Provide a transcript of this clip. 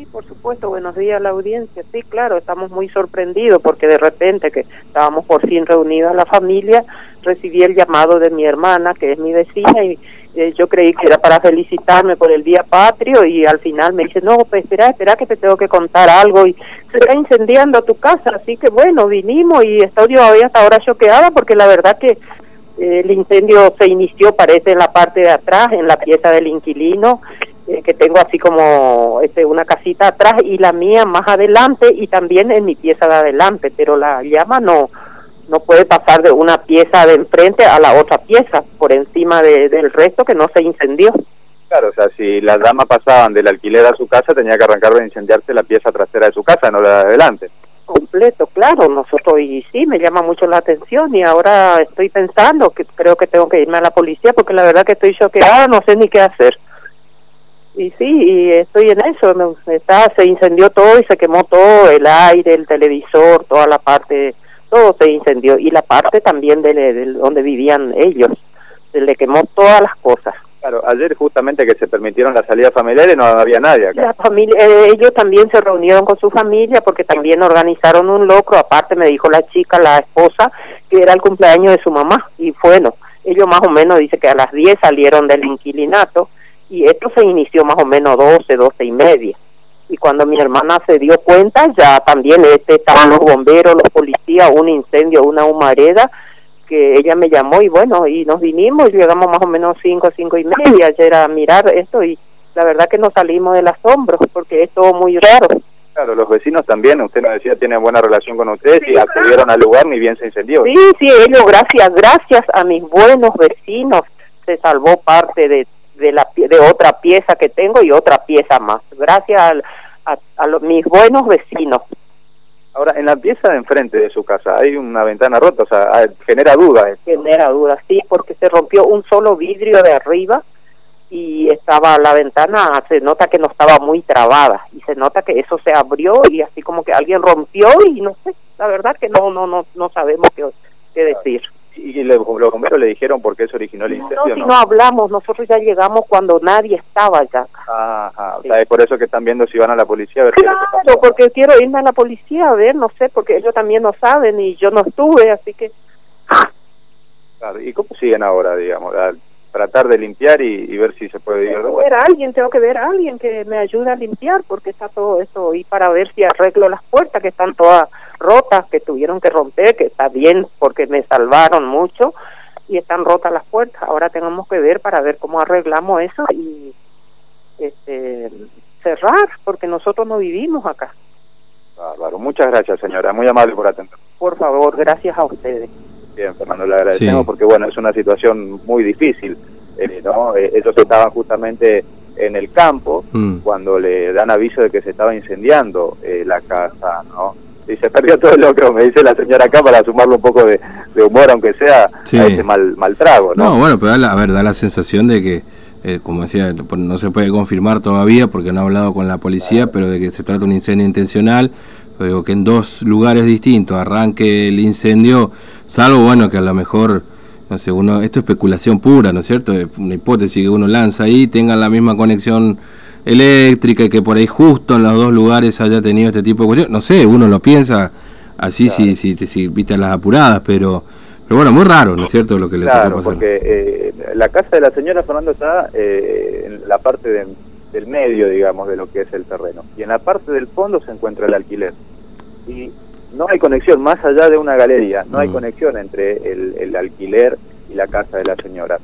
Sí, por supuesto, buenos días a la audiencia. Sí, claro, estamos muy sorprendidos porque de repente que estábamos por fin reunidas la familia, recibí el llamado de mi hermana, que es mi vecina, y eh, yo creí que era para felicitarme por el Día Patrio y al final me dice, no, pues espera, espera que te tengo que contar algo y se está incendiando tu casa, así que bueno, vinimos y estoy todavía hasta ahora choqueada porque la verdad que eh, el incendio se inició, parece, en la parte de atrás, en la pieza del inquilino, que tengo así como este, una casita atrás y la mía más adelante y también en mi pieza de adelante, pero la llama no no puede pasar de una pieza de enfrente a la otra pieza por encima del resto que no se incendió. Claro, o sea, si las damas pasaban del alquiler a su casa, tenía que arrancar de incendiarse la pieza trasera de su casa, no la de adelante. Completo, claro, nosotros, y sí, me llama mucho la atención y ahora estoy pensando que creo que tengo que irme a la policía porque la verdad que estoy choqueada, no sé ni qué hacer y sí, y estoy en eso, está, se incendió todo y se quemó todo, el aire, el televisor, toda la parte, todo se incendió y la parte también de, donde vivían ellos, se le quemó todas las cosas. Claro, ayer justamente que se permitieron las salidas familiares no había nadie acá. La familia, eh, ellos también se reunieron con su familia porque también organizaron un locro, aparte me dijo la chica, la esposa, que era el cumpleaños de su mamá y bueno, ellos más o menos dice que a las 10 salieron del inquilinato y esto se inició más o menos 12, 12 y media. Y cuando mi hermana se dio cuenta, ya también este, estaban los bomberos, los policías, un incendio, una humareda, que ella me llamó y bueno, y nos vinimos y llegamos más o menos 5, 5 y media ayer a mirar esto y la verdad que nos salimos del asombro porque es todo muy raro. Claro, los vecinos también, usted nos decía, tienen buena relación con ustedes y acudieron al lugar ni bien se incendió. Sí, sí, ellos, gracias, gracias a mis buenos vecinos, se salvó parte de de, la, de otra pieza que tengo y otra pieza más, gracias a, a, los, mis buenos vecinos. Ahora, en la pieza de enfrente de su casa hay una ventana rota, o sea, ah, genera dudas. Genera dudas, sí, porque se rompió un solo vidrio de arriba y estaba la ventana, se nota que no estaba muy trabada y se nota que eso se abrió y así como que alguien rompió y no sé, la verdad que no no no no sabemos qué, qué decir. ¿Y los bomberos le dijeron por qué se originó el incendio? No, si no? hablamos, nosotros ya llegamos cuando nadie estaba ya. Ajá, o sea, es por eso que están viendo si van a la policía a ver Claro, porque quiero irme a la policía a ver, no sé, porque ellos también no saben y yo no estuve, así que... Claro, ¿y cómo siguen ahora, digamos? Tratar de limpiar y, ver si se puede ir. Ver a alguien, tengo que ver a alguien que me ayude a limpiar porque está todo eso y para ver si arreglo las puertas que están todas rotas, que tuvieron que romper, que está bien porque me salvaron mucho y están rotas las puertas. Ahora tenemos que ver para ver cómo arreglamos eso y este, cerrar porque nosotros no vivimos acá. Bárbaro, muchas gracias señora, muy amable por atender. Por favor, gracias a ustedes. Bien, Fernando, le agradecemos porque, bueno, es una situación muy difícil, eh, ¿no? Eh, ellos estaban justamente en el campo mm. cuando le dan aviso de que se estaba incendiando eh, la casa, ¿no? Y se perdió todo el locro, me dice la señora acá, para sumarle un poco de, humor, aunque sea a ese mal, mal trago, ¿no? No, bueno, pero da la, a ver, da la sensación de que, como decía, no se puede confirmar todavía porque no ha hablado con la policía, pero de que se trata de un incendio intencional, digo que en dos lugares distintos arranque el incendio, salvo bueno que a lo mejor, no sé, uno, esto es especulación pura, ¿no es cierto? Una hipótesis que uno lanza ahí, tengan la misma conexión eléctrica y que por ahí justo en los dos lugares haya tenido este tipo de cuestión, no sé, uno lo piensa así si, si, si, viste las apuradas, pero... Pero bueno, muy raro, ¿no es cierto? Lo que le claro, porque eh, la casa de la señora Fernando está eh, en la parte de, del medio, digamos, de lo que es el terreno. Y en la parte del fondo se encuentra el alquiler y no hay conexión, más allá de una galería, no hay mm. conexión entre el, el alquiler y la casa de la señora.